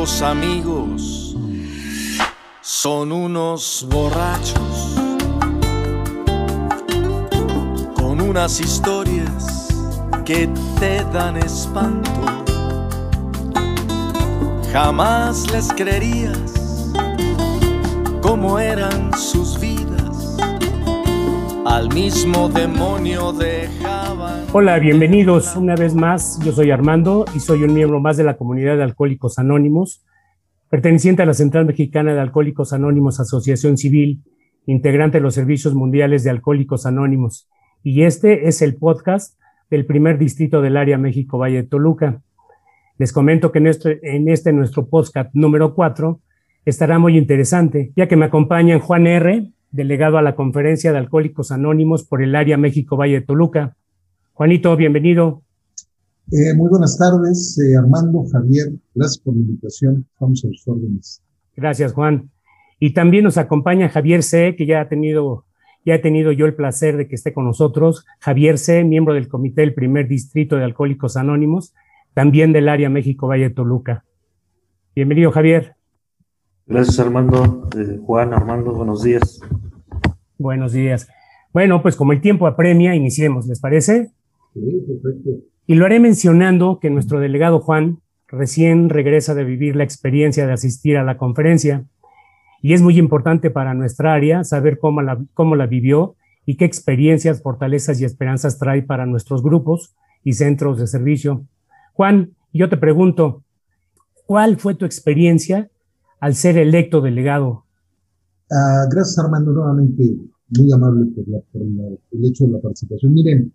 amigos son unos borrachos con unas historias que te dan espanto. Jamás les creerías cómo eran sus vidas. Al mismo demonio dejaban. Hola, bienvenidos una vez más. Yo soy Armando y soy un miembro más de la comunidad de Alcohólicos Anónimos, perteneciente a la Central Mexicana de Alcohólicos Anónimos Asociación Civil, integrante de los Servicios Mundiales de Alcohólicos Anónimos. Y este es el podcast del primer distrito del área México Valle de Toluca. Les comento que en este, en este nuestro podcast número 4 estará muy interesante, ya que me acompañan Juan R., delegado a la Conferencia de Alcohólicos Anónimos por el área México Valle de Toluca. Juanito, bienvenido. Eh, muy buenas tardes, eh, Armando, Javier, gracias por la invitación, vamos a los órdenes. Gracias, Juan. Y también nos acompaña Javier C., que ya ha tenido, ya he tenido yo el placer de que esté con nosotros. Javier C., miembro del Comité del Primer Distrito de Alcohólicos Anónimos, también del área México Valle de Toluca. Bienvenido, Javier. Gracias, Armando. Eh, Juan, Armando, buenos días. Buenos días. Bueno, pues como el tiempo apremia, iniciemos, ¿les parece? Sí, perfecto. Y lo haré mencionando que nuestro delegado Juan recién regresa de vivir la experiencia de asistir a la conferencia y es muy importante para nuestra área saber cómo la, cómo la vivió y qué experiencias, fortalezas y esperanzas trae para nuestros grupos y centros de servicio. Juan, yo te pregunto, ¿cuál fue tu experiencia al ser electo delegado? Ah, gracias, Armando, nuevamente muy amable por, la, por la, el hecho de la participación. Miren,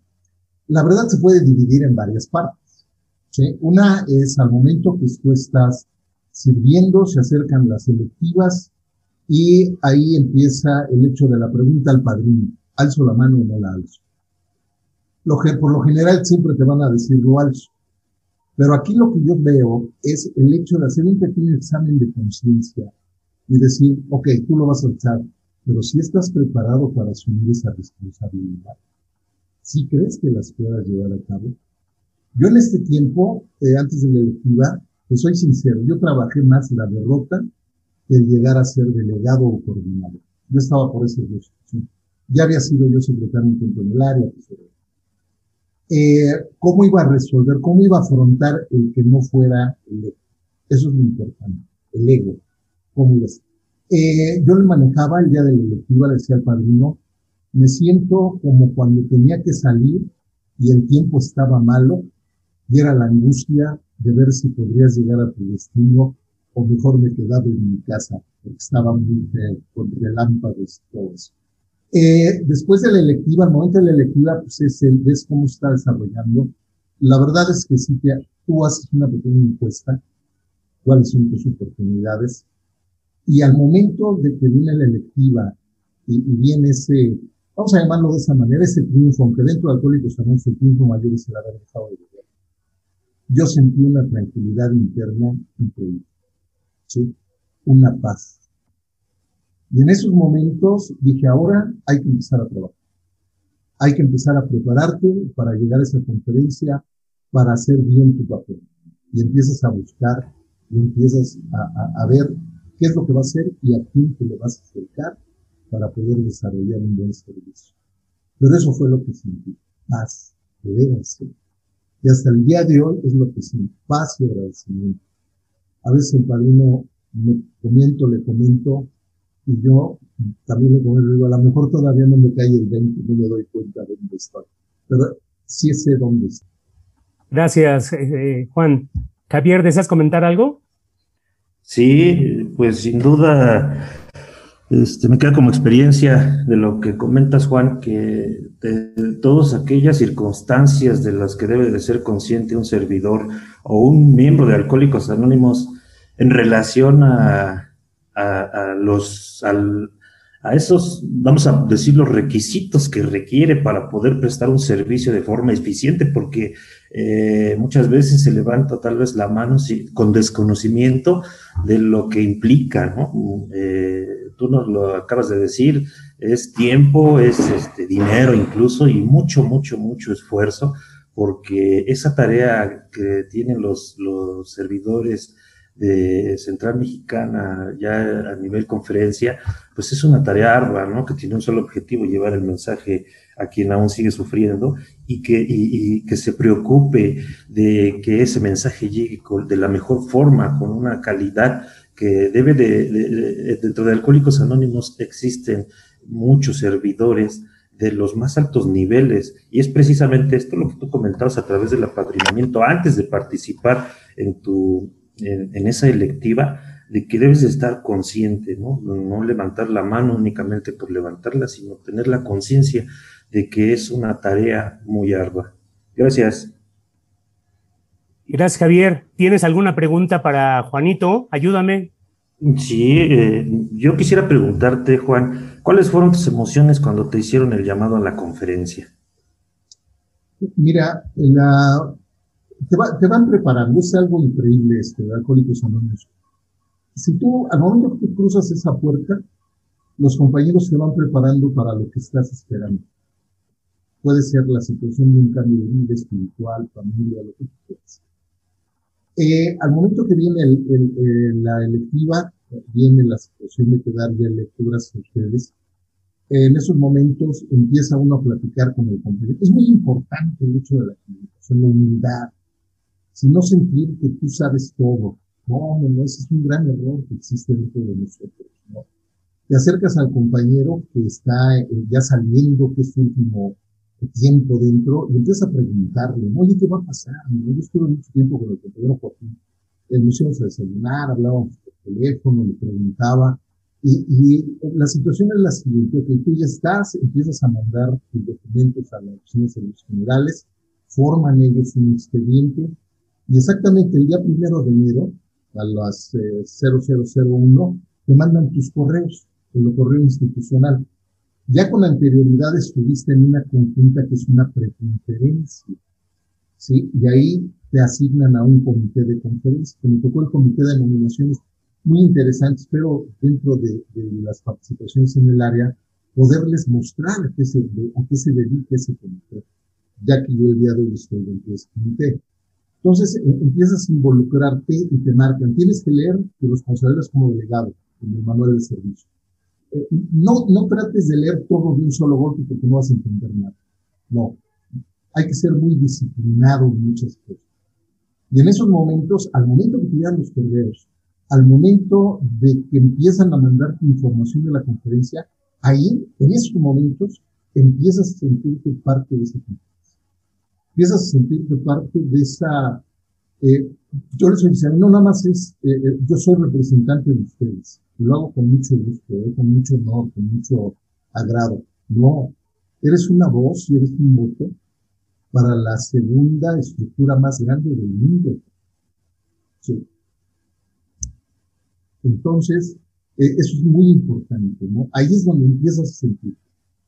la verdad se puede dividir en varias partes. ¿sí? Una es al momento que tú estás sirviendo, se acercan las electivas y ahí empieza el hecho de la pregunta al padrino. ¿Alzo la mano o no la alzo? Lo que, por lo general siempre te van a decir lo alzo. Pero aquí lo que yo veo es el hecho de hacer un pequeño examen de conciencia y decir, ok, tú lo vas a alzar, pero si estás preparado para asumir esa responsabilidad, si crees que las puedas llevar a cabo. Yo en este tiempo, eh, antes de la electiva, pues soy sincero, yo trabajé más la derrota que llegar a ser delegado o coordinador. Yo estaba por esos dos. ¿sí? Ya había sido yo secretario un tiempo en el área. Pues, eh, ¿Cómo iba a resolver, cómo iba a afrontar el que no fuera electo? Eso es lo importante, el ego. ¿Cómo iba a ser? Eh, yo le manejaba el día de la electiva, le decía al padrino, me siento como cuando tenía que salir y el tiempo estaba malo y era la angustia de ver si podrías llegar a tu destino o mejor me quedaba en mi casa porque estaba muy feo, con relámpagos y todo eso. Eh, después de la electiva, al momento de la electiva, pues es el, ves cómo está desarrollando. La verdad es que si te, tú haces una pequeña encuesta, cuáles son tus oportunidades, y al momento de que viene la electiva y, y viene ese, vamos a llamarlo de esa manera, ese triunfo, aunque dentro de Alcohólicos Anónimos el triunfo mayor es el haber dejado de beber. Yo sentí una tranquilidad interna increíble, ¿sí? Una paz. Y en esos momentos dije, ahora hay que empezar a trabajar. Hay que empezar a prepararte para llegar a esa conferencia, para hacer bien tu papel. Y empiezas a buscar, y empiezas a, a, a ver qué es lo que va a hacer y a quién te le vas a acercar para poder desarrollar un buen servicio. Pero eso fue lo que sentí, paz, de veras. Y hasta el día de hoy es lo que siento, paz y agradecimiento. A veces el padrino me comento, le comento, y yo también le comento, digo, a lo mejor todavía no me cae el 20, no me doy cuenta de dónde estoy, pero sí sé dónde estoy. Gracias, eh, Juan. Javier, ¿deseas comentar algo? Sí, pues sin duda este, me queda como experiencia de lo que comentas, Juan, que de todas aquellas circunstancias de las que debe de ser consciente un servidor o un miembro de Alcohólicos Anónimos en relación a, a, a los, al, a esos, vamos a decir, los requisitos que requiere para poder prestar un servicio de forma eficiente, porque eh, muchas veces se levanta tal vez la mano con desconocimiento de lo que implica, ¿no? Eh, tú nos lo acabas de decir, es tiempo, es este, dinero incluso y mucho, mucho, mucho esfuerzo, porque esa tarea que tienen los, los servidores de Central Mexicana ya a nivel conferencia, pues es una tarea ardua, ¿no? Que tiene un solo objetivo, llevar el mensaje a quien aún sigue sufriendo y que, y, que se preocupe de que ese mensaje llegue de la mejor forma, con una calidad que debe de, dentro de Alcohólicos Anónimos existen muchos servidores de los más altos niveles y es precisamente esto lo que tú comentabas a través del apadrinamiento antes de participar en tu en, esa electiva de que debes de estar consciente, ¿no? No levantar la mano únicamente por levantarla, sino tener la conciencia de que es una tarea muy ardua. Gracias. Gracias, Javier. ¿Tienes alguna pregunta para Juanito? Ayúdame. Sí, eh, yo quisiera preguntarte, Juan, ¿cuáles fueron tus emociones cuando te hicieron el llamado a la conferencia? Mira, la, te, van preparando, es algo increíble esto de Alcohólicos Anónimos. Si tú, al momento que tú cruzas esa puerta, los compañeros te van preparando para lo que estás esperando. Puede ser la situación de un cambio de vida espiritual, familia, lo que quieras. Eh, al momento que viene el, la electiva, viene la situación de quedar ya lecturas a ustedes. en esos momentos empieza uno a platicar con el compañero. Es muy importante el hecho de la comunicación, la humildad, si no sentir que tú sabes todo. No, no, ese es un gran error que existe dentro de nosotros. ¿no? Te acercas al compañero que está eh, ya saliendo, que es su último tiempo dentro, y empiezas a preguntarle, oye, ¿qué va a pasar? Yo estuve mucho tiempo con el compañero Joaquín. El íbamos a desayunar, hablábamos por teléfono, le preguntaba, y, y, la situación es la siguiente, que tú ya estás, empiezas a mandar tus documentos a las oficinas de los generales, forman ellos un expediente, y exactamente el día primero de enero, a las 0001, eh, te mandan tus correos, en lo correo institucional. Ya con anterioridad estuviste en una conjunta que es una preconferencia, ¿sí? Y ahí te asignan a un comité de conferencia, que me tocó el comité de nominaciones muy interesantes, pero dentro de, las participaciones en el área, poderles mostrar a qué se, a qué se dedica ese comité, ya que yo el día de hoy estoy dentro de ese comité. Entonces eh, empiezas a involucrarte y te marcan. Tienes que leer tus responsabilidades como delegado en el manual de servicio. Eh, no, no trates de leer todo de un solo golpe porque no vas a entender nada. No. Hay que ser muy disciplinado en muchas cosas. Y en esos momentos, al momento que te llegan los correos, al momento de que empiezan a mandar información de la conferencia, ahí, en esos momentos, empiezas a sentirte parte de esa conferencia empiezas a sentirte parte de esa, eh, yo les decía, no nada más es, eh, eh, yo soy representante de ustedes, y lo hago con mucho gusto, eh, con mucho honor, con mucho agrado. No, eres una voz y eres un voto para la segunda estructura más grande del mundo. Sí. Entonces, eso es muy importante, ¿no? Ahí es donde empiezas a sentir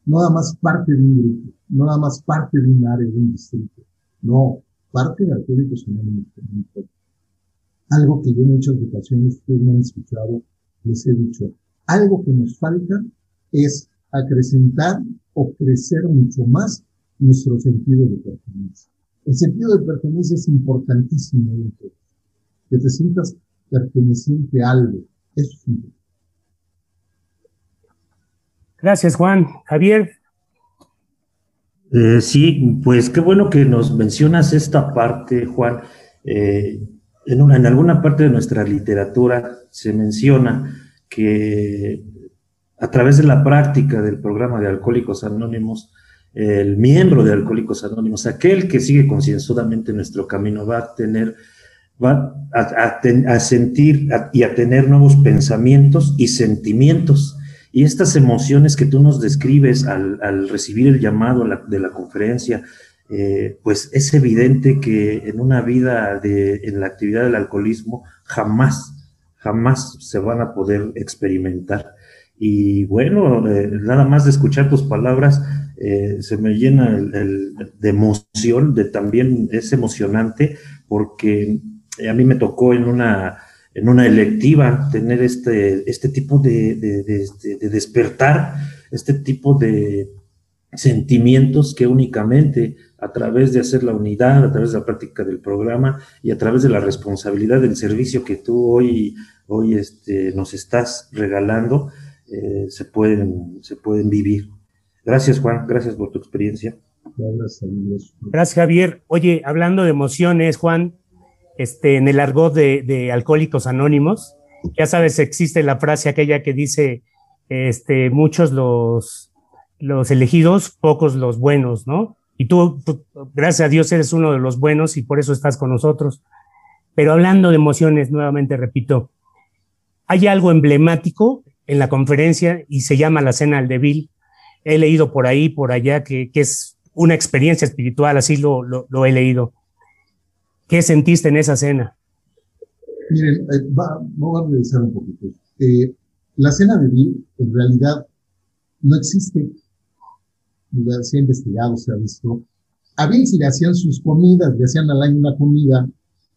no nada más parte de un grupo, no nada más parte de un área, de un distrito, no, parte de Alcohólicos Anónimos. Algo que yo en muchas ocasiones ustedes me han escuchado, les he dicho, algo que nos falta es acrecentar o crecer mucho más nuestro sentido de pertenencia. El sentido de pertenencia es importantísimo que te sientas perteneciente a algo. Eso es importante. Gracias, Juan. Javier. Eh, sí, pues qué bueno que nos mencionas esta parte, Juan. Eh, en, una, en alguna parte de nuestra literatura se menciona que a través de la práctica del programa de Alcohólicos Anónimos, el miembro de Alcohólicos Anónimos, aquel que sigue concienzudamente nuestro camino, va a tener, va a, a sentir y a tener nuevos pensamientos y sentimientos y estas emociones que tú nos describes al, recibir el llamado de la conferencia, eh, pues es evidente que en una vida de, en la actividad del alcoholismo jamás, jamás se van a poder experimentar. Y bueno, eh, nada más de escuchar tus palabras, eh, se me llena de emoción, de también es emocionante, porque a mí me tocó en una en una electiva, tener este, este tipo de, de, despertar, este tipo de sentimientos que únicamente a través de hacer la unidad, a través de la práctica del programa y a través de la responsabilidad del servicio que tú hoy, hoy este, nos estás regalando, eh, se, pueden, se pueden vivir. Gracias, Juan, gracias por tu experiencia. Gracias, Javier. Oye, hablando de emociones, Juan, este, en el argot de, de Alcohólicos Anónimos, ya sabes, existe la frase aquella que dice, este, muchos los, los elegidos, pocos los buenos, ¿no? Y tú, gracias a Dios, eres uno de los buenos y por eso estás con nosotros. Pero hablando de emociones, nuevamente repito, hay algo emblemático en la conferencia y se llama la cena al débil. He leído por ahí, por allá, que, que es una experiencia espiritual, así lo, lo, he leído. ¿Qué sentiste en esa cena? Miren, eh, vamos a regresar un poquito. Eh, la cena de Bill, en realidad, no existe se ha investigado, se ha visto. A Bill si le hacían sus comidas, le hacían al año una comida,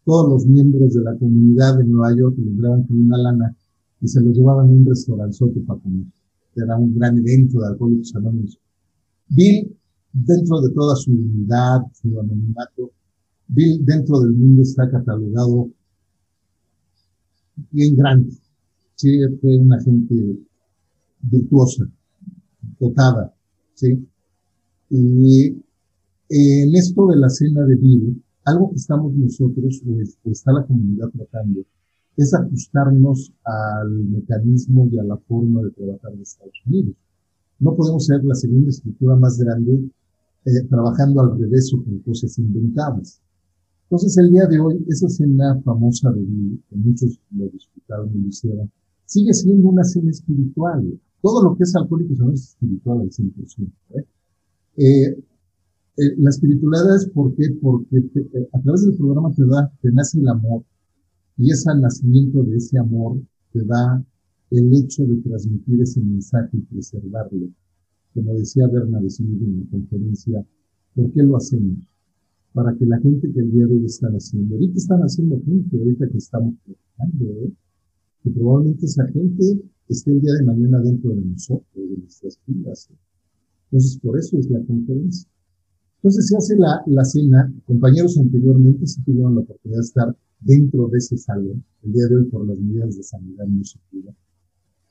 todos los miembros de la comunidad de Nueva York le entraban con una lana y se los llevaban a un restauranzote para comer. Era un gran evento de alcohólicos anónimos. Bill, dentro de toda su unidad, su anonimato, Bill dentro del mundo está catalogado bien grande. Sí, fue una gente virtuosa, dotada, sí. Y en esto de la cena de Bill, algo que estamos nosotros, o, está la comunidad tratando, es ajustarnos al mecanismo y a la forma de trabajar de Estados Unidos. No podemos ser la segunda estructura más grande eh, trabajando al revés o con cosas inventables. Entonces, el día de hoy, esa cena famosa de Bill, que muchos lo disfrutaron y lo hicieron, sigue siendo una cena espiritual. Todo lo que es alcohólico es espiritual al 100%. ¿eh? Eh, eh, la espiritualidad es ¿por qué? porque eh, a través del programa te da, te nace el amor y ese nacimiento de ese amor te da el hecho de transmitir ese mensaje y preservarlo. Como decía Bernard Smith en la conferencia, ¿por qué lo hacemos? Para que la gente que el día de hoy están haciendo, ahorita están haciendo gente, ahorita que estamos trabajando, ¿eh? que probablemente esa gente esté el día de mañana dentro de nosotros, de nuestras vidas. ¿eh? Entonces, por eso es la conferencia. Entonces se hace la, la cena. Compañeros anteriormente sí tuvieron la oportunidad de estar dentro de ese salón. El día de hoy, por las medidas de sanidad, no se.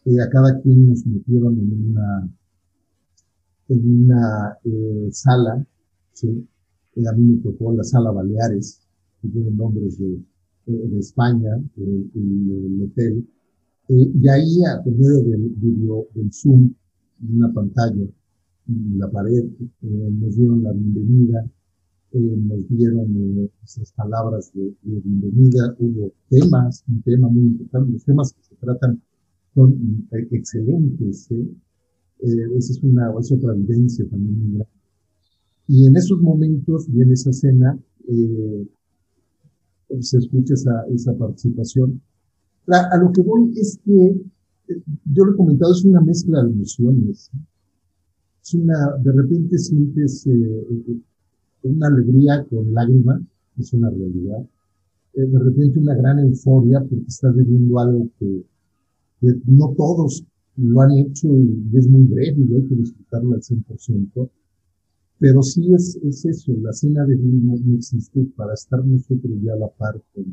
Eh, a cada quien nos metieron en una, en una eh, sala, ¿sí? Eh, a mí me tocó la sala Baleares, que tiene nombres de, eh, de España, el, el, hotel. Eh, y ahí, a medio del video, del Zoom, una pantalla, la pared, eh, nos dieron la bienvenida, eh, nos dieron eh, esas palabras de, bienvenida, hubo temas, un tema muy importante, los temas que se tratan son excelentes, esa es una, es otra evidencia también muy grande. Y en esos momentos y en esa cena, se escucha esa, esa participación. A, a, lo que voy es que, yo lo he comentado, es una mezcla de emociones es una, de repente sientes eh, una alegría con lágrimas, es una realidad. Eh, de repente una gran euforia porque estás viviendo algo que, no todos lo han hecho y es muy breve y hay que disfrutarlo al 100%. Pero sí es, es eso, la cena de vino no existe para estar nosotros ya a la par con,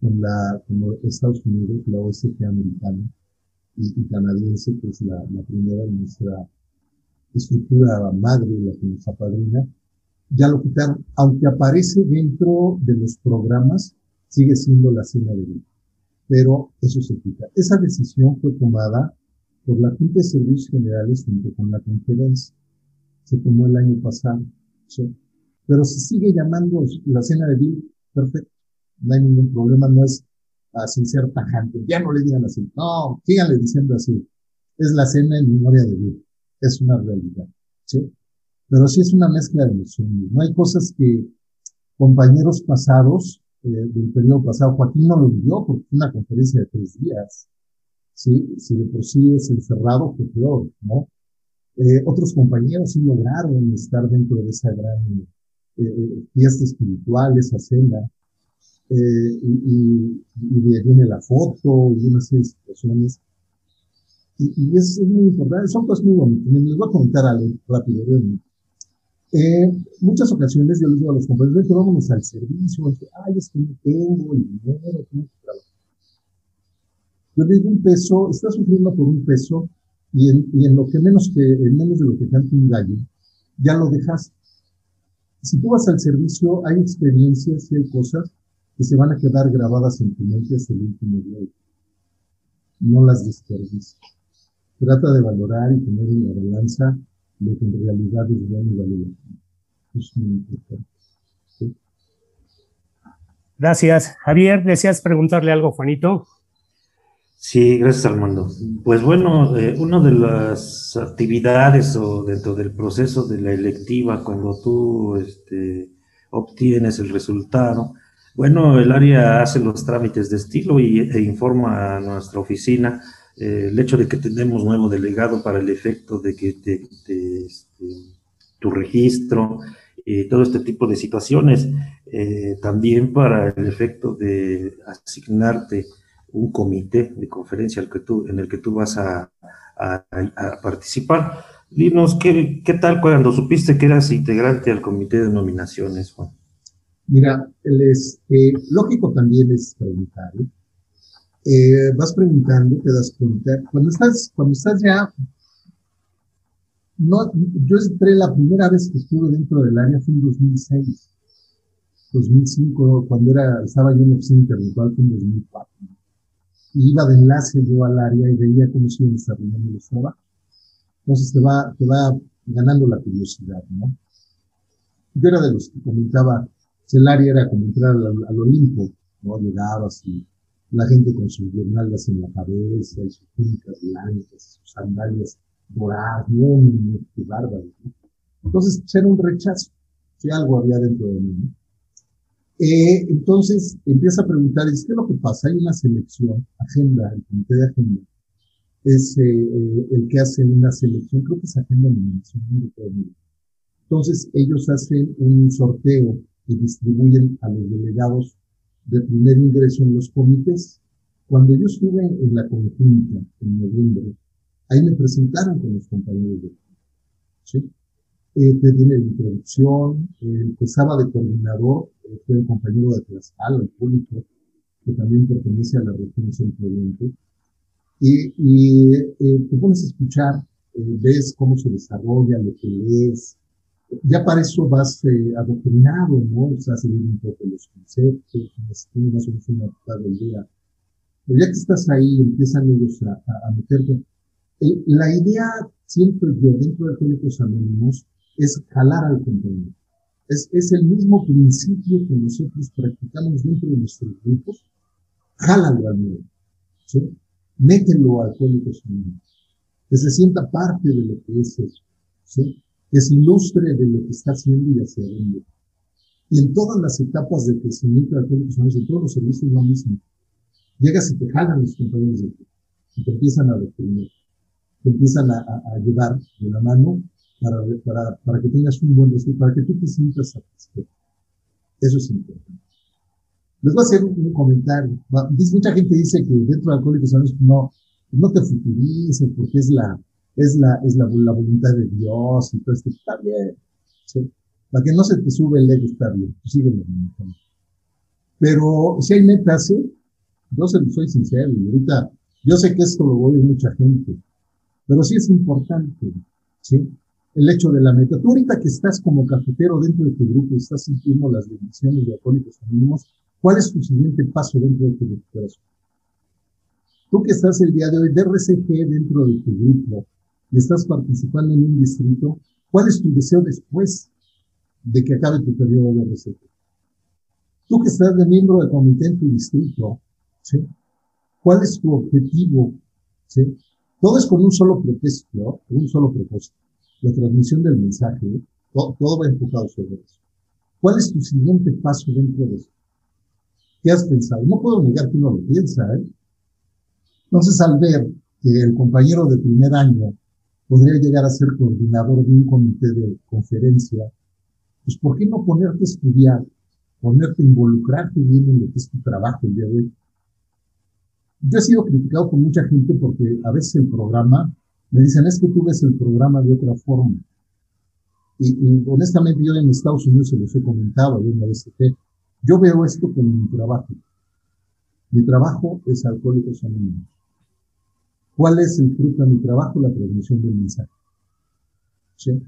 con la, como Estados Unidos, la OSG americana y, canadiense, que es la, la primera de nuestra estructura madre, la que nos apadrina, ya lo quitaron, aunque aparece dentro de los programas, sigue siendo la cena de vida. Pero eso se quita. Esa decisión fue tomada por la Junta de Servicios Generales junto con la conferencia. Se tomó el año pasado. ¿sí? Pero se sigue llamando la cena de vida. Perfecto. No hay ningún problema. No es así ser tajante. Ya no le digan así. No, síganle diciendo así. Es la cena en memoria de vida es una realidad, ¿sí? Pero sí es una mezcla de emociones. No hay cosas que compañeros pasados, eh, del periodo pasado, Joaquín no lo vivió porque fue una conferencia de tres días, ¿sí? Si de por sí es encerrado, fue peor, ¿no? Eh, otros compañeros sí lograron estar dentro de esa gran eh, eh fiesta espiritual, esa cena, eh, y, y, de ahí viene la foto y una serie de situaciones y, es, muy importante, son cosas muy bonitas. Les voy a contar algo rápido. Eh, muchas ocasiones yo les digo a los compañeros, que vámonos al servicio, ay, es que no tengo el dinero, tengo que trabajar. Yo le digo un peso, está sufriendo por un peso, y en, y en lo que menos que, en menos de lo que canta un gallo, ya lo dejaste. Si tú vas al servicio, hay experiencias y hay cosas que se van a quedar grabadas en tu mente hasta el último día. No las desperdicies. Trata de valorar y tener en la balanza lo que en realidad es bueno y vale Es muy importante. Gracias. Javier, ¿deseas preguntarle algo, Juanito? Sí, gracias Armando. Pues bueno, eh, una de las actividades o dentro del proceso de la electiva, cuando tú este, obtienes el resultado, bueno, el área hace los trámites de estilo y, e informa a nuestra oficina eh, el hecho de que tenemos nuevo delegado para el efecto de que te, este, tu registro y todo este tipo de situaciones, eh, también para el efecto de asignarte un comité de conferencia en el que tú vas a, participar. Dinos, ¿qué, ¿qué, tal cuando supiste que eras integrante al comité de nominaciones, Juan? Mira, es, eh, lógico también es preguntar. ¿eh? ¿eh? vas preguntando, te das cuenta. Cuando estás, cuando estás ya, no, yo entré la primera vez que estuve dentro del área fue en 2006, 2005, cuando era, estaba yo en la oficina intelectual fue en 2004 iba de enlace yo al área y veía cómo se iban desarrollando los trabajos. Entonces te va, te va ganando la curiosidad, ¿no? Yo era de los que comentaba, el área era como entrar al, Olimpo, ¿no? Llegabas y la gente con sus guirnaldas en la cabeza y sus túnicas blancas, sus sandalias doradas, muy, muy, bárbaros, ¿no? Entonces, era un rechazo, si algo había dentro de mí, ¿no? Eh, entonces empieza a preguntar, ¿qué es lo que pasa? Hay una selección, agenda, el comité de agenda, es eh, eh, el que hace una selección, creo que es agenda de Entonces ellos hacen un sorteo y distribuyen a los delegados de primer ingreso en los comités. Cuando yo estuve en la conjunta en noviembre, ahí me presentaron con los compañeros de ¿sí? Eh, tiene la introducción, empezaba de coordinador, eh, fue el compañero de Tlaxcala, el público, que también pertenece a la región centro-oriente, y, y eh, te pones a escuchar, eh, ves cómo se desarrolla, lo que lees, ya para eso vas eh, adoctrinado, ¿no? O sea, seguir un poco los conceptos, más o menos una del día. Pero ya que estás ahí, empiezan ellos a, a, a meterte. la idea, siempre yo, dentro de Alcohólicos Anónimos, es jalar al compañero. Es, es el mismo principio que nosotros practicamos dentro de nuestros grupos. Jálalo al nuevo. ¿sí? Mételo al código Que se sienta parte de lo que es eso. ¿sí? Que se ilustre de lo que está haciendo y hacia dónde. Y en todas las etapas de crecimiento de Alcohólicos Anónimos, en todos los servicios es lo mismo. Llegas y te jalan los compañeros de ti. Y te empiezan a definir. Te empiezan a, a, a llevar de la mano para, para, para que tengas un buen resultado, para que tú te sientas satisfecho. Eso es importante. Les voy a hacer un, comentario. mucha gente dice que dentro de Alcohólicos Anónimos no, no te futurices porque es la, es la, es la, la voluntad de Dios y todo esto. Está bien. ¿sí? Para que no se te sube el ego, está bien. Sígueme. Pero si hay metas, ¿sí? Yo soy sincero y ahorita, yo sé que esto lo voy a mucha gente, pero sí es importante, ¿sí? El hecho de la meta. Tú ahorita que estás como cafetero dentro de tu grupo, estás sintiendo las bendiciones de Alcohólicos Anónimos, ¿cuál es tu siguiente paso dentro de tu recuperación? Tú que estás el día de hoy de RCG dentro de tu grupo y estás participando en un distrito, ¿cuál es tu deseo después de que acabe tu periodo de RCG? Tú que estás de miembro de comité en tu distrito, ¿sí? ¿Cuál es tu objetivo? ¿Sí? Todo es con un solo propósito, un solo propósito la transmisión del mensaje, todo, va enfocado sobre eso. ¿Cuál es tu siguiente paso dentro de eso? ¿Qué has pensado? No puedo negar que uno lo piensa, ¿eh? Entonces, al ver que el compañero de primer año podría llegar a ser coordinador de un comité de conferencia, pues ¿por qué no ponerte a estudiar, ponerte a involucrarte bien en lo que es tu trabajo el día de hoy? Yo he sido criticado por mucha gente porque a veces el programa me dicen, es que tú ves el programa de otra forma. y, honestamente yo en Estados Unidos se los he comentado, yo una vez que yo veo esto como mi trabajo. Mi trabajo es Alcohólicos Anónimos. ¿Cuál es el fruto de mi trabajo? La transmisión del mensaje. ¿Sí?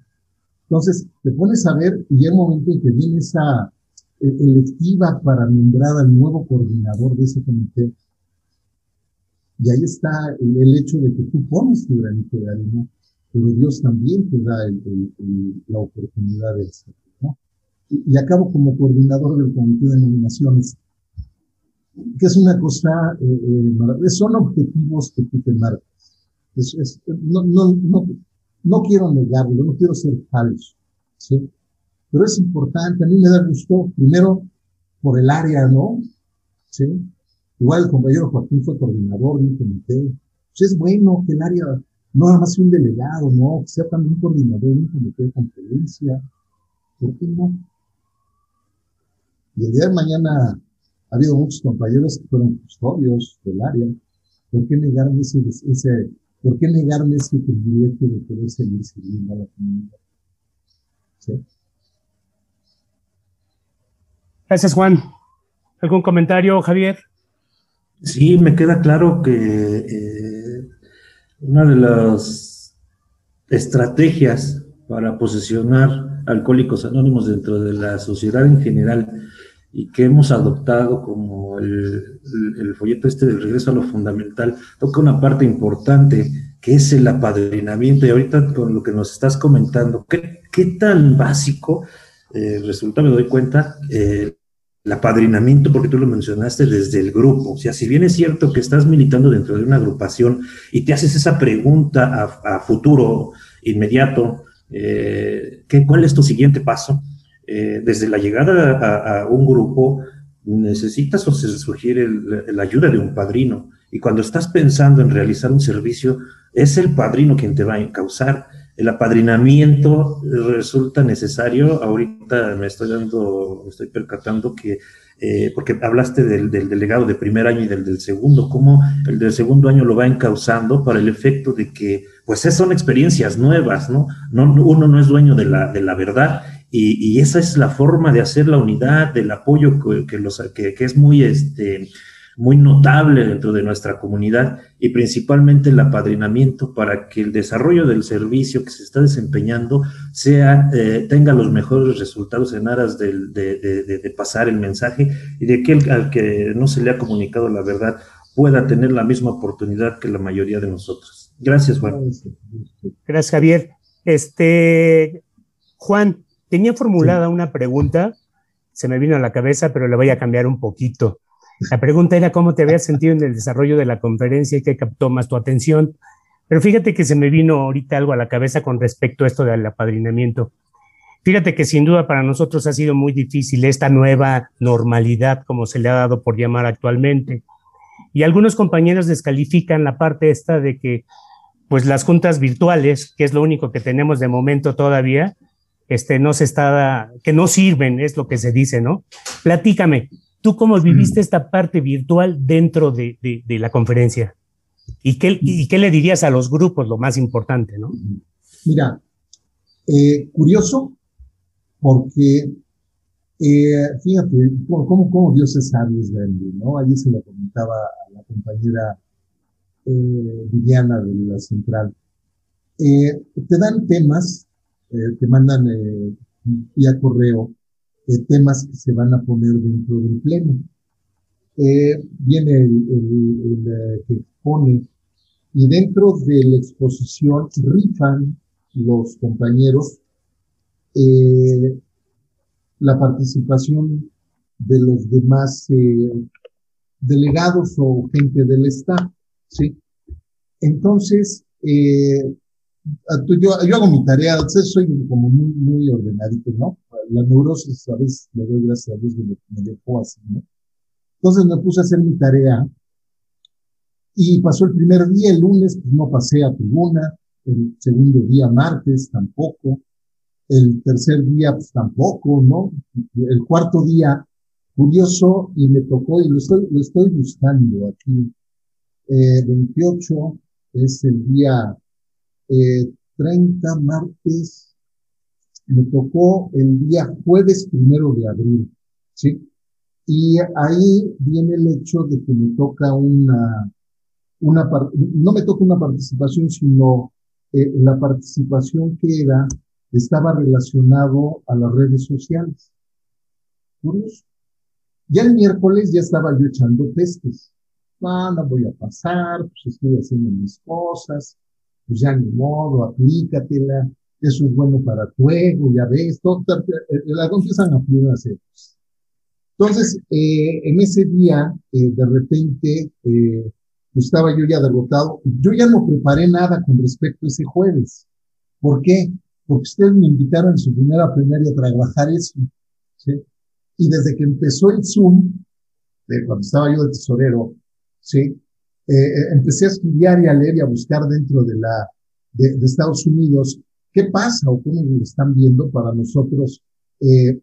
Entonces, te pones a ver y llega un momento en que viene esa e, electiva para nombrar al nuevo coordinador de ese comité. Y ahí está el, hecho de que tú pones tu granito de arena, pero Dios también te da la oportunidad de hacerlo. ¿no? Y, y, acabo como coordinador del comité de nominaciones, que es una cosa, eh, eh, son objetivos que tú te marcas. Es, es, no, no, no, no quiero negarlo, no quiero ser falso, ¿sí? Pero es importante, a mí me da gusto, primero, por el área, ¿no? ¿Sí? Igual el compañero Joaquín fue coordinador de un comité. Pues es bueno que el área no nada más un delegado, ¿no? Que sea también coordinador de un comité de conferencia. ¿Por qué no? Y el día de mañana ha habido muchos compañeros que fueron custodios del área. ¿Por qué negarme ese, ese ¿Por qué negarme ese privilegio de poder seguir sirviendo a la comunidad? ¿Sí? Gracias, Juan. ¿Algún comentario, Javier? Sí, me queda claro que eh, una de las estrategias para posicionar alcohólicos anónimos dentro de la sociedad en general y que hemos adoptado como el, folleto este del regreso a lo fundamental, toca una parte importante que es el apadrinamiento. Y ahorita con lo que nos estás comentando, ¿qué, qué tan básico eh, resulta, me doy cuenta, eh, el apadrinamiento, porque tú lo mencionaste desde el grupo. O sea, si bien es cierto que estás militando dentro de una agrupación y te haces esa pregunta a, futuro, inmediato, eh, ¿qué, ¿cuál es tu siguiente paso? Eh, desde la llegada a, un grupo necesitas o se sugiere la ayuda de un padrino. Y cuando estás pensando en realizar un servicio, es el padrino quien te va a encauzar. El apadrinamiento resulta necesario. Ahorita me estoy dando, me estoy percatando que, eh, porque hablaste del, delegado de primer año y del del segundo, cómo el del segundo año lo va encauzando para el efecto de que, pues, son experiencias nuevas, ¿no? no uno no es dueño de la, de la verdad y, esa es la forma de hacer la unidad, del apoyo que, los, que, es muy, este, muy notable dentro de nuestra comunidad y principalmente el apadrinamiento para que el desarrollo del servicio que se está desempeñando sea, eh, tenga los mejores resultados en aras de, de, pasar el mensaje y de que el, al que no se le ha comunicado la verdad pueda tener la misma oportunidad que la mayoría de nosotros. Gracias, Juan. Gracias, Javier. Este, Juan, Tenía formulada una pregunta, se me vino a la cabeza, pero la voy a cambiar un poquito. La pregunta era cómo te habías sentido en el desarrollo de la conferencia y qué captó más tu atención. Pero fíjate que se me vino ahorita algo a la cabeza con respecto a esto del apadrinamiento. Fíjate que sin duda para nosotros ha sido muy difícil esta nueva normalidad, como se le ha dado por llamar actualmente. Y algunos compañeros descalifican la parte esta de que, pues las juntas virtuales, que es lo único que tenemos de momento todavía, este, no se está, que no sirven, es lo que se dice, ¿no? Platícame, ¿tú cómo viviste esta parte virtual dentro de, la conferencia? ¿Y qué, ¿Y qué le dirías a los grupos, lo más importante, no? Mira, eh, curioso, porque eh, fíjate cómo, cómo, Dios es sabio, es grande, ¿no? Ayer se lo comentaba a la compañera eh, Viviana de la Central. te dan temas te mandan vía correo eh, temas que se van a poner dentro del pleno. viene el, el, que expone y dentro de la exposición rifan los compañeros la participación de los demás delegados o gente del Estado, ¿sí? Entonces, eh, yo, yo hago mi tarea, soy como muy, muy ordenadito, ¿no? La neurosis a veces le doy gracias a Dios que me, me dejó así, ¿no? Entonces me puse a hacer mi tarea y pasó el primer día, el lunes, pues no pasé a tribuna, el segundo día, martes, tampoco, el tercer día, pues tampoco, ¿no? El cuarto día, curioso, y me tocó, y lo estoy, lo estoy buscando aquí, eh, 28 es el día 30 eh, martes, me tocó el día jueves primero de abril, ¿sí? Y ahí viene el hecho de que me toca una, una no me toca una participación, sino eh, la participación que era, estaba relacionado a las redes sociales. Curioso. Ya el miércoles ya estaba yo echando pestes. No, no voy a pasar, pues estoy haciendo mis cosas, pues ya ni modo, aplícatela, eso es bueno para tu ego, ya ves, todo, las empiezan a fluir hacer. Entonces, eh, en ese día, eh, de repente, eh, estaba yo ya derrotado. Yo ya no preparé nada con respecto a ese jueves. ¿Por qué? Porque ustedes me invitaron en su primera plenaria a trabajar eso. ¿sí? Y desde que empezó el Zoom, de cuando estaba yo de tesorero, ¿sí? Empecé a estudiar y a leer y a buscar dentro de la de, Estados Unidos qué pasa o cómo lo están viendo para nosotros eh,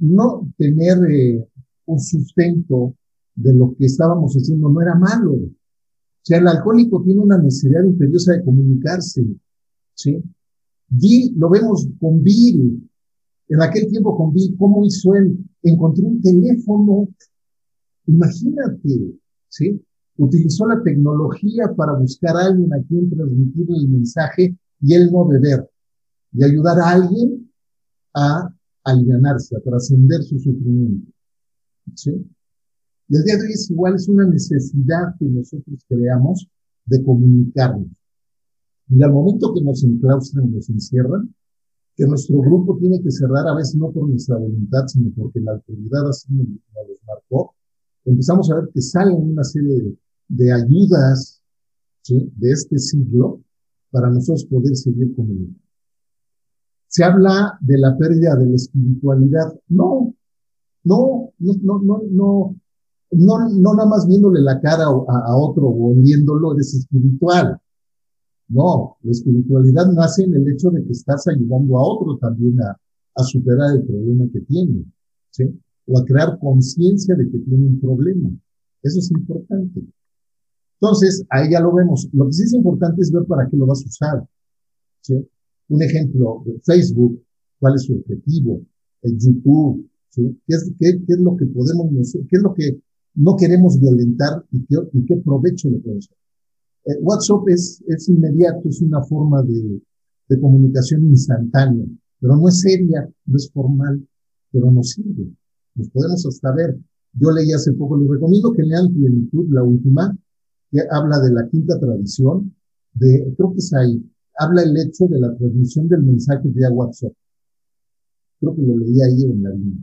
no tener eh, un sustento de lo que estábamos haciendo no era malo. O sea, el alcohólico tiene una necesidad imperiosa de comunicarse, ¿sí? Vi, lo vemos con Bill, en aquel tiempo con Bill, ¿cómo hizo él? Encontró un teléfono, imagínate, ¿sí? Utilizó la tecnología para buscar a alguien a quien transmitirle el mensaje y él no beber, y ayudar a alguien a alivianarse, a trascender su sufrimiento. ¿Sí? Y el día de hoy es igual, es una necesidad que nosotros creamos de comunicarnos. Y al momento que nos enclaustran, nos encierran, que nuestro grupo tiene que cerrar a veces no por nuestra voluntad, sino porque la autoridad así nos, nos marcó, empezamos a ver que salen una serie de, de ayudas ¿sí? de este siglo para nosotros poder seguir comunicando. Se habla de la pérdida de la espiritualidad. No, no, no, no, no, no, no, no nada más viéndole la cara a, otro o oliéndolo eres espiritual. No, la espiritualidad nace en el hecho de que estás ayudando a otro también a, a superar el problema que tiene, ¿sí? O a crear conciencia de que tiene un problema. Eso es importante. Entonces, ahí ya lo vemos. Lo que sí es importante es ver para qué lo vas a usar. ¿sí? Un ejemplo, Facebook, cuál es su objetivo, el YouTube, ¿sí? ¿Qué, es, qué, qué es lo que podemos, qué es lo que no queremos violentar y qué, y qué provecho le podemos dar? Eh, WhatsApp es, es inmediato, es una forma de, de comunicación instantánea, pero no es seria, no es formal, pero nos sirve. Nos podemos hasta ver. Yo leí hace poco, les recomiendo que lean Plenitud, la última, que habla de la quinta tradición, de, creo que es ahí, habla el hecho de la transmisión del mensaje vía WhatsApp. Creo que lo leí ahí en la línea.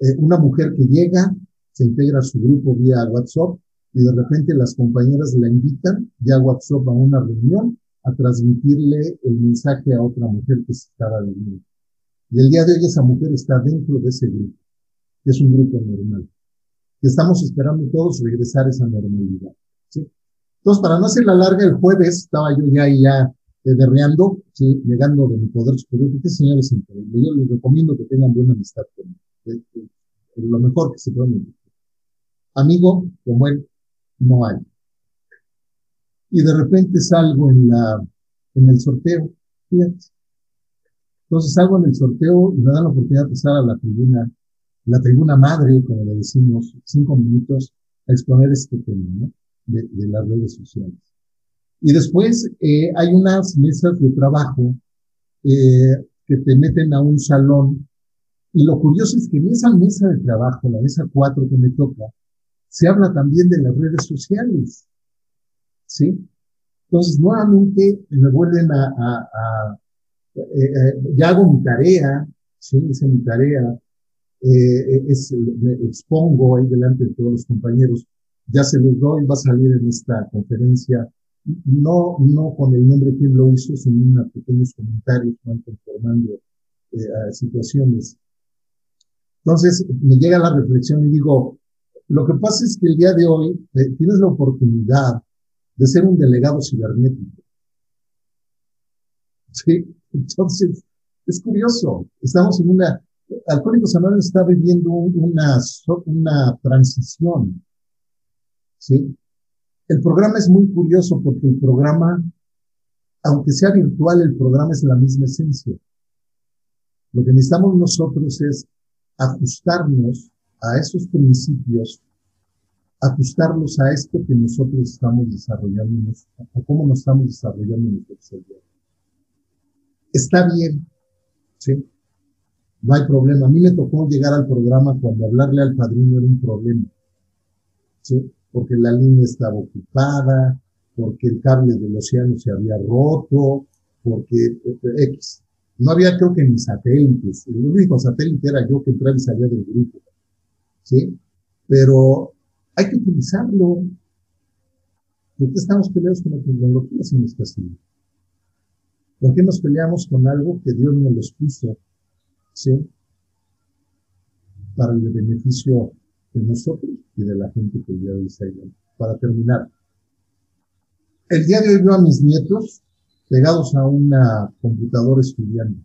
Eh, una mujer que llega, se integra a su grupo vía WhatsApp y de repente las compañeras la invitan vía WhatsApp a una reunión a transmitirle el mensaje a otra mujer que se estaba viviendo. Y el día de hoy esa mujer está dentro de ese grupo, que es un grupo normal. Estamos esperando todos regresar a esa normalidad. Entonces, para no hacer la larga, el jueves estaba yo ya ahí ya eh, derreando, sí, negando de mi poder superior, porque señor es increíble. Yo les recomiendo que tengan buena amistad con él. Lo mejor que se puede Amigo como él no hay. Y de repente salgo en la, en el sorteo, fíjate. Entonces salgo en el sorteo y me dan la oportunidad de pasar a la tribuna, la tribuna madre, como le decimos, cinco minutos, a exponer este tema, ¿no? De, las redes sociales. Y después eh, hay unas mesas de trabajo eh, que te meten a un salón. Y lo curioso es que en esa mesa de trabajo, la mesa 4 que me toca, se habla también de las redes sociales. ¿Sí? Entonces, nuevamente me vuelven a, a, a eh, eh ya hago mi tarea, ¿sí? Hice mi tarea, eh, es, me expongo ahí delante de todos los compañeros ya se los doy, va a salir en esta conferencia, no, no con el nombre quien lo hizo, sino unos pequeños comentarios van conformando eh, situaciones. Entonces, me llega la reflexión y digo, lo que pasa es que el día de hoy eh, tienes la oportunidad de ser un delegado cibernético. Sí, entonces, es curioso, estamos en una, Alcohólicos Anónimos está viviendo una, una transición ¿sí? El programa es muy curioso porque el programa, aunque sea virtual, el programa es la misma esencia. Lo que necesitamos nosotros es ajustarnos a esos principios, ajustarlos a esto que nosotros estamos desarrollando, a cómo nos estamos desarrollando nuestro Está bien, ¿sí? No hay problema. A mí me tocó llegar al programa cuando hablarle al padrino era un problema, ¿sí? Porque la línea estaba ocupada, porque el cable del océano se había roto, porque eh, X. No había creo que ni satélites. El único satélite era yo que entraba y salía del grupo. ¿Sí? Pero hay que utilizarlo. ¿Por qué estamos peleados con la tecnología si no está así? ¿Por qué nos peleamos con algo que Dios nos los puso? ¿Sí? Para el beneficio de nosotros y de la gente que ya está ahí. Para terminar, el día de hoy veo a mis nietos pegados a una computadora estudiando.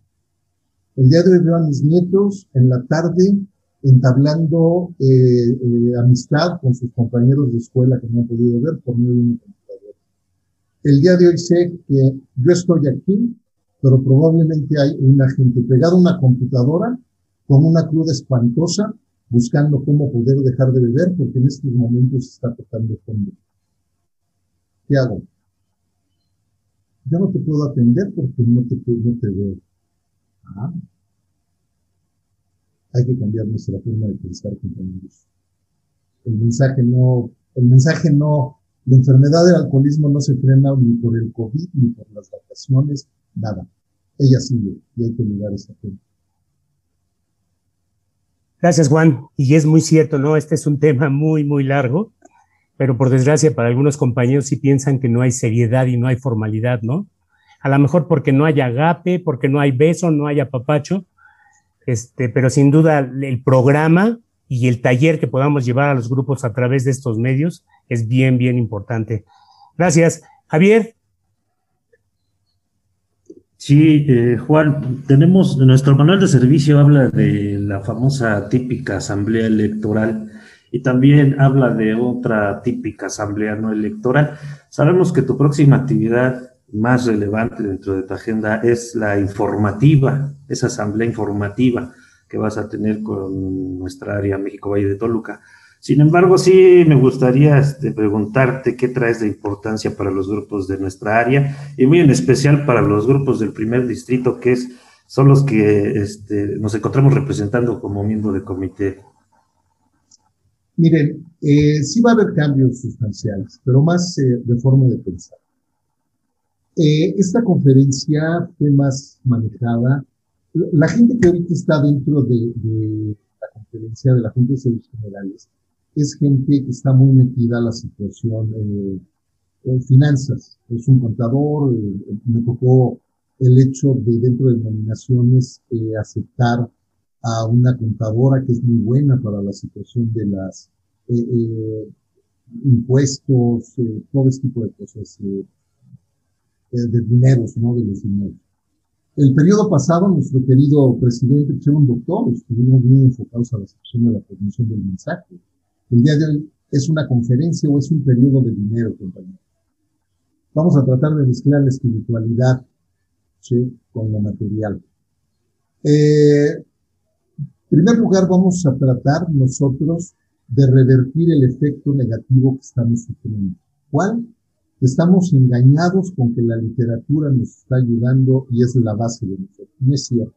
El día de hoy veo a mis nietos en la tarde entablando eh, eh, amistad con sus compañeros de escuela que no han podido ver por medio de una computadora. El día de hoy sé que yo estoy aquí, pero probablemente hay una gente pegada a una computadora con una cruda espantosa buscando cómo poder dejar de beber porque en estos momentos está tocando fondo. ¿Qué hago? yo no te puedo atender porque no te, no te veo. Ah. Hay que cambiar nuestra forma de pensar, compañeros. El mensaje no, el mensaje no, la enfermedad del alcoholismo no se frena ni por el COVID, ni por las vacaciones, nada. Ella sigue y hay que mirar esa gente. Gracias, Juan. Y es muy cierto, ¿no? Este es un tema muy, muy largo pero por desgracia para algunos compañeros sí piensan que no hay seriedad y no hay formalidad, ¿no? A lo mejor porque no hay agape, porque no hay beso, no hay apapacho, este, pero sin duda el programa y el taller que podamos llevar a los grupos a través de estos medios es bien, bien importante. Gracias. Javier. Sí, eh, Juan, tenemos, nuestro manual de servicio habla de la famosa típica asamblea electoral y también habla de otra típica asamblea no electoral. Sabemos que tu próxima actividad más relevante dentro de tu agenda es la informativa, esa asamblea informativa que vas a tener con nuestra área México Valle de Toluca. Sin embargo, sí me gustaría este, preguntarte qué traes de importancia para los grupos de nuestra área y muy en especial para los grupos del primer distrito, que es, son los que este, nos encontramos representando como miembro del comité Miren, eh, sí va a haber cambios sustanciales, pero más eh, de forma de pensar. Eh, esta conferencia fue más manejada. La gente que ahorita está dentro de, la conferencia de la Junta de Servicios Generales es gente que está muy metida a la situación eh, en finanzas. Es un contador, me tocó el hecho de dentro de nominaciones aceptar a una contadora que es muy buena para la situación de las eh, eh, impuestos, eh, todo este tipo de cosas, de dineros, ¿no? De los dineros. El periodo pasado, nuestro querido presidente, que un doctor, estuvimos muy enfocados a la sección de la transmisión del mensaje. El día de hoy es una conferencia o es un periodo de dinero, compañero. Vamos a tratar de mezclar la espiritualidad ¿sí? con lo material. Eh, en primer lugar, vamos a tratar nosotros de revertir el efecto negativo que estamos sufriendo. ¿Cuál? Estamos engañados con que la literatura nos está ayudando y es la base de nosotros. No es cierto.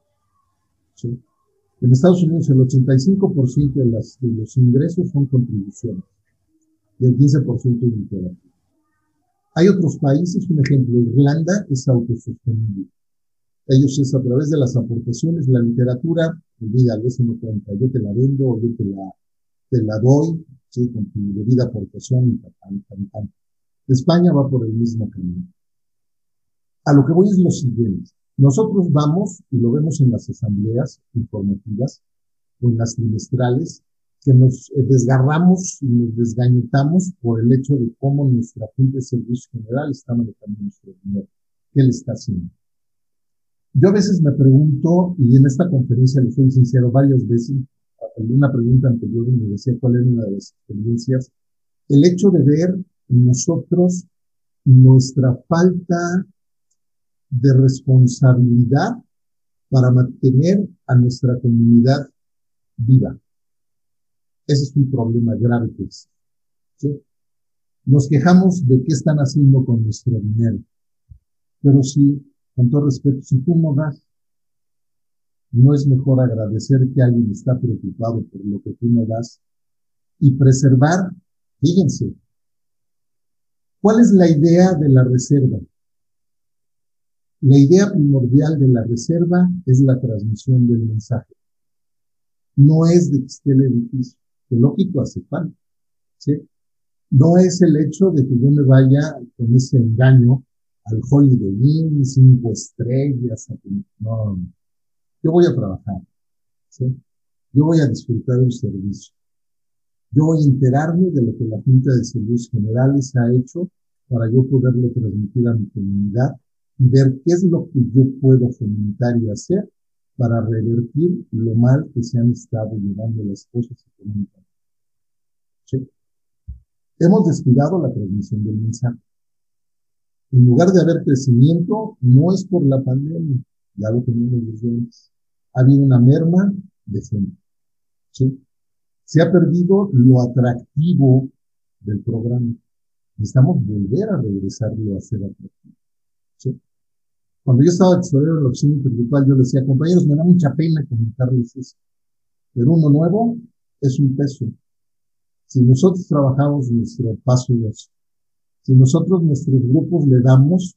En Estados Unidos el 85% de, las, de los ingresos son contribuciones y el 15% es literatura. Hay otros países, un ejemplo, Irlanda es autosostenible. Ellos es a través de las aportaciones, la literatura, olvídalo, eso no cuenta. Yo te la vendo yo te la, te la doy, ¿sí? con tu debida aportación. España va por el mismo camino. A lo que voy es lo siguiente. Nosotros vamos, y lo vemos en las asambleas informativas o en las trimestrales, que nos eh, desgarramos y nos desgañitamos por el hecho de cómo nuestra Junta de Servicio General está manejando nuestro dinero. ¿Qué le está haciendo? Yo a veces me pregunto, y en esta conferencia le soy sincero varias veces, en una pregunta anterior me decía cuál era una de las experiencias, el hecho de ver nosotros nuestra falta de responsabilidad para mantener a nuestra comunidad viva. Ese es un problema grave. Nos quejamos de qué están haciendo con nuestro dinero. Pero si, con todo respeto, si tú no das, no es mejor agradecer que alguien está preocupado por lo que tú no das y preservar, fíjense, ¿cuál es la idea de la reserva? La idea primordial de la reserva es la transmisión del mensaje. No es de que esté el edificio, que lógico hace falta, ¿sí? No es el hecho de que yo me vaya con ese engaño al Holiday Inn, cinco estrellas, no, yo voy a trabajar, ¿sí? Yo voy a disfrutar un servicio. Yo voy a enterarme de lo que la Junta de Servicios Generales ha hecho para yo poderlo transmitir a mi comunidad ver qué es lo que yo puedo fomentar y hacer para revertir lo mal que se han estado llevando las cosas económicamente. ¿Sí? Hemos descuidado la transmisión del mensaje. En lugar de haber crecimiento, no es por la pandemia, ya lo tenemos desde antes. Ha habido una merma de gente. ¿sí? Se ha perdido lo atractivo del programa. Necesitamos volver a regresarlo a ser atractivo. Cuando yo estaba tesorero en la oficina intergrupal, yo decía, compañeros, me da mucha pena comentarles eso. Pero uno nuevo es un peso. Si nosotros trabajamos nuestro paso dos, si nosotros nuestros grupos le damos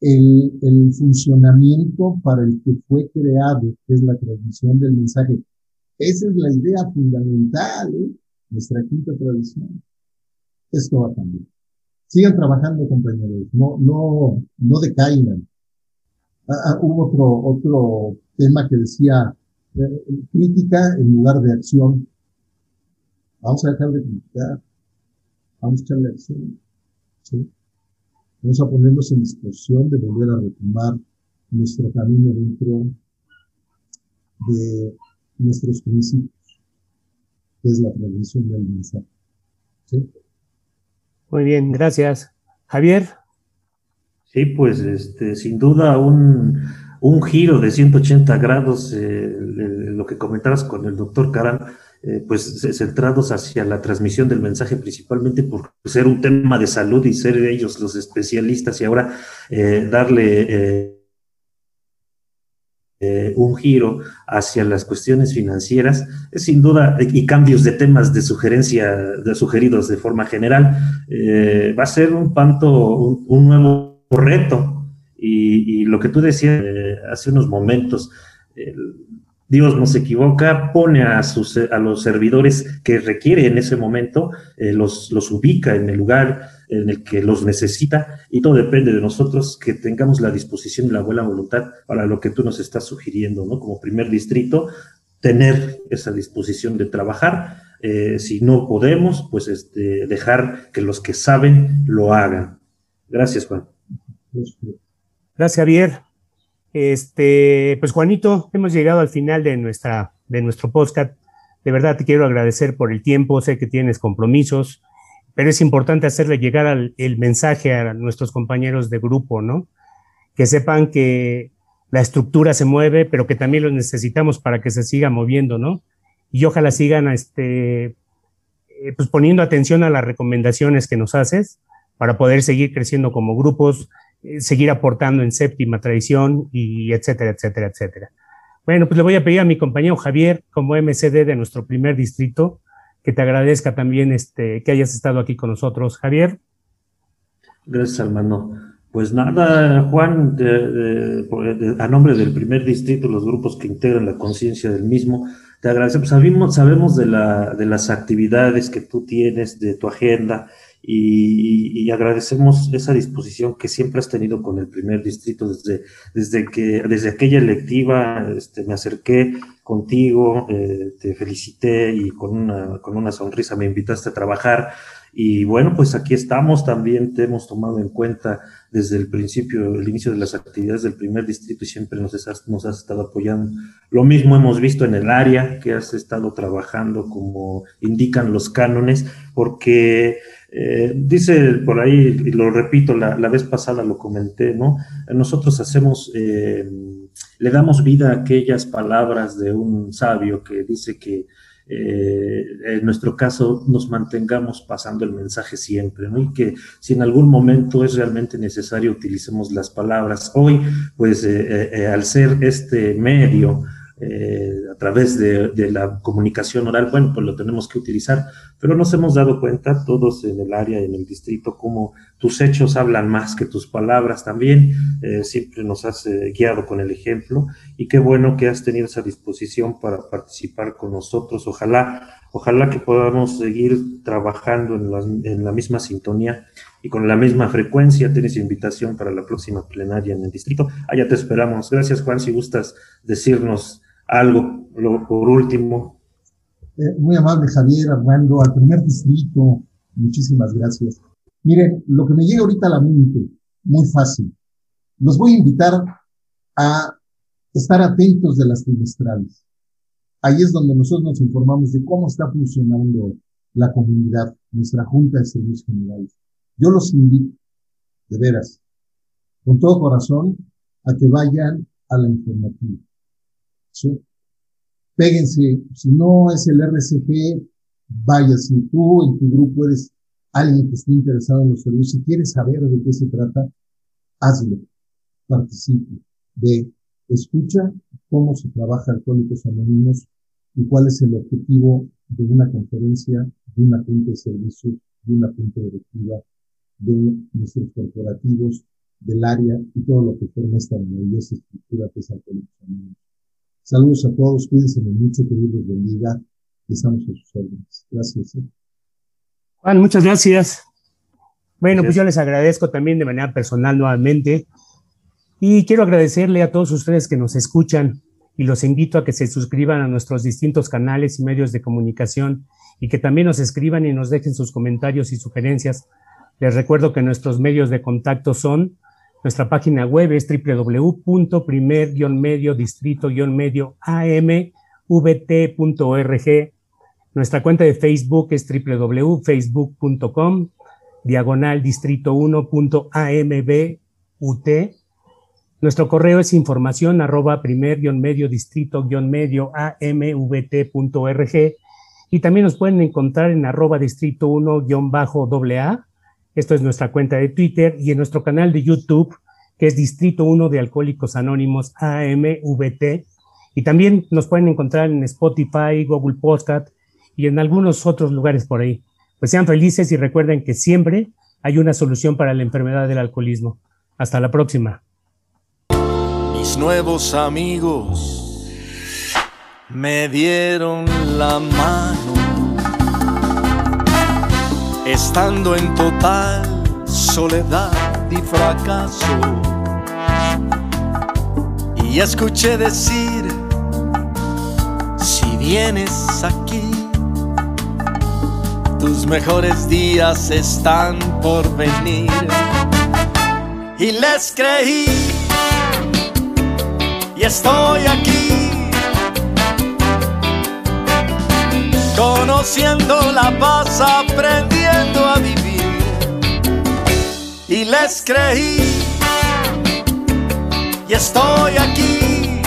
el, el funcionamiento para el que fue creado, que es la transmisión del mensaje, esa es la idea fundamental, ¿eh? nuestra quinta tradición. Esto va a cambiar. Sigan trabajando, compañeros, no, no, no decaigan. Ah, ah, hubo otro, otro tema que decía eh, crítica en lugar de acción. Vamos a dejar de criticar. Vamos a echarle acción. ¿sí? Vamos a ponernos en disposición de volver a retomar nuestro camino dentro de nuestros principios, que es la transmisión del mensaje. ¿sí? Muy bien, gracias. Javier. Sí, pues este, sin duda un, un giro de 180 grados, eh, lo que comentabas con el doctor Caran, eh, pues centrados hacia la transmisión del mensaje, principalmente por ser un tema de salud y ser ellos los especialistas y ahora eh, darle un giro hacia las cuestiones financieras, es sin duda, y cambios de temas de sugerencia, de sugeridos de forma general, va a ser un panto, un nuevo reto. Y, lo que tú decías eh, hace unos momentos, Dios no se equivoca, pone a, sus, a los servidores que requiere en ese momento, eh, los, los ubica en el lugar en el que los necesita y todo depende de nosotros que tengamos la disposición y la buena voluntad para lo que tú nos estás sugiriendo, ¿no? Como primer distrito, tener esa disposición de trabajar. Eh, si no podemos, pues este, dejar que los que saben lo hagan. Gracias, Juan. Gracias, Javier. Este, pues Juanito, hemos llegado al final de nuestra, de nuestro podcast. De verdad te quiero agradecer por el tiempo, sé que tienes compromisos, pero es importante hacerle llegar el mensaje a nuestros compañeros de grupo, ¿no? Que sepan que la estructura se mueve, pero que también los necesitamos para que se siga moviendo, ¿no? Y ojalá sigan este, eh, pues poniendo atención a las recomendaciones que nos haces para poder seguir creciendo como grupos, seguir aportando en séptima tradición y etcétera, etcétera, etcétera. Bueno, pues le voy a pedir a mi compañero Javier, como MCD de nuestro primer distrito, que te agradezca también este, que hayas estado aquí con nosotros. Javier. Gracias, hermano. Pues nada, Juan, a nombre del primer distrito, los grupos que integran la conciencia del mismo, te agradecemos. Sabemos, sabemos de, la, de las actividades que tú tienes, de tu agenda, y, agradecemos esa disposición que siempre has tenido con el primer distrito desde, desde que desde aquella electiva este, me acerqué contigo, eh, te felicité y con una, con una sonrisa me invitaste a trabajar y bueno, pues aquí estamos, también te hemos tomado en cuenta desde el principio, el inicio de las actividades del primer distrito y siempre nos has, nos has estado apoyando. Lo mismo hemos visto en el área que has estado trabajando como indican los cánones, porque Eh, dice por ahí, y lo repito, la, vez pasada lo comenté, ¿no? Nosotros hacemos, eh, le damos vida a aquellas palabras de un sabio que dice que eh, en nuestro caso nos mantengamos pasando el mensaje siempre, ¿no? Y que si en algún momento es realmente necesario utilicemos las palabras. Hoy, pues al ser este medio, a través de, la comunicación oral, bueno, pues lo tenemos que utilizar, pero nos hemos dado cuenta todos en el área, en el distrito, como tus hechos hablan más que tus palabras también, eh, siempre nos has eh, guiado con el ejemplo y qué bueno que has tenido esa disposición para participar con nosotros, ojalá, ojalá que podamos seguir trabajando en la, la misma sintonía y con la misma frecuencia. Tienes invitación para la próxima plenaria en el distrito. Allá te esperamos. Gracias, Juan, si gustas decirnos algo por último. Eh, muy amable Javier, Armando, al primer distrito, muchísimas gracias. Miren, lo que me llega ahorita a la mente, muy fácil. Los voy a invitar a estar atentos de las trimestrales. Ahí es donde nosotros nos informamos de cómo está funcionando la comunidad, nuestra Junta de Servicios Generales. Yo los invito, de veras, con todo corazón, a que vayan a la informativa. Péguense, si no es el RCG, vaya, si tú en tu grupo eres alguien que esté interesado en los servicios y quieres saber de qué se trata, hazlo, participe, ve, escucha cómo se trabaja Alcohólicos Anónimos y cuál es el objetivo de una conferencia, de una junta de servicios, de una junta directiva, de nuestros corporativos, del área y todo lo que forma esta maravillosa estructura que es Alcohólicos Anónimos. Saludos a todos, cuídense mucho, que Dios los bendiga. Estamos a sus órdenes. Gracias. ¿eh? Juan, muchas gracias. Bueno, pues yo les agradezco también de manera personal nuevamente y quiero agradecerle a todos ustedes que nos escuchan y los invito a que se suscriban a nuestros distintos canales y medios de comunicación y que también nos escriban y nos dejen sus comentarios y sugerencias. Les recuerdo que nuestros medios de contacto son nuestra página web es www.primer-medio distrito-medio amvt.org. Nuestra cuenta de Facebook es www.facebook.com diagonal distrito 1.ambut. Nuestro correo es información arroba primer-medio distrito-medio amvt.org y también nos pueden encontrar en arroba distrito 1-a esto es nuestra cuenta de Twitter y en nuestro canal de YouTube, que es Distrito 1 de Alcohólicos Anónimos AMVT. Y también nos pueden encontrar en Spotify, Google Podcast y en algunos otros lugares por ahí. Pues sean felices y recuerden que siempre hay una solución para la enfermedad del alcoholismo. Hasta la próxima. Mis nuevos amigos me dieron la mano estando en total soledad y fracaso. Y escuché decir, si vienes aquí, tus mejores días están por venir. Y les creí, y estoy aquí conociendo la paz, aprendiendo a vivir. Y les creí, y estoy aquí.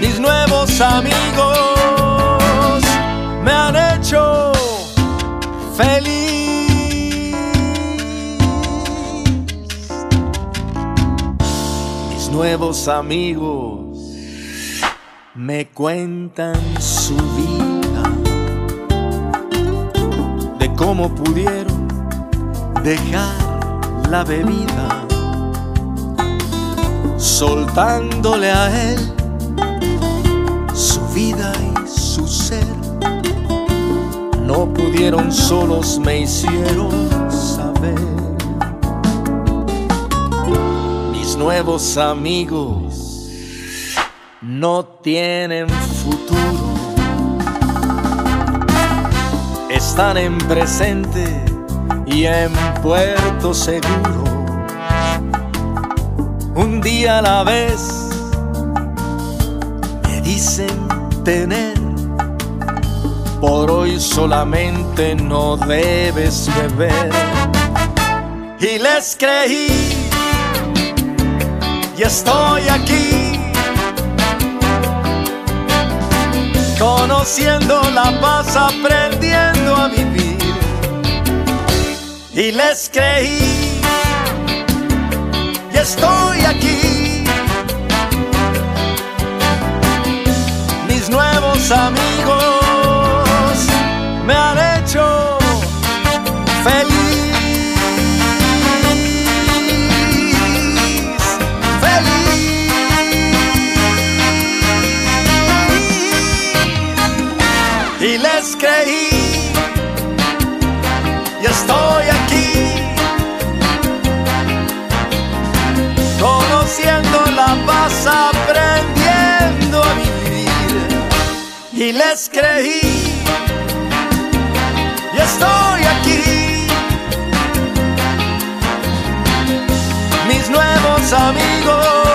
Mis nuevos amigos me han hecho feliz. Mis nuevos amigos me cuentan su vida, de cómo pudieron dejar la bebida, soltándole a él su vida y su ser. No pudieron solos, me hicieron saber. Mis nuevos amigos no tienen futuro. Están en presente y en puerto seguro. Un día a la vez me dicen tener por hoy solamente no debes beber. Y les creí y estoy aquí. Conociendo la paz, aprendiendo a vivir. Y les creí y estoy aquí. Mis nuevos amigos me han hecho feliz. y les creí. Y estoy aquí. Mis nuevos amigos.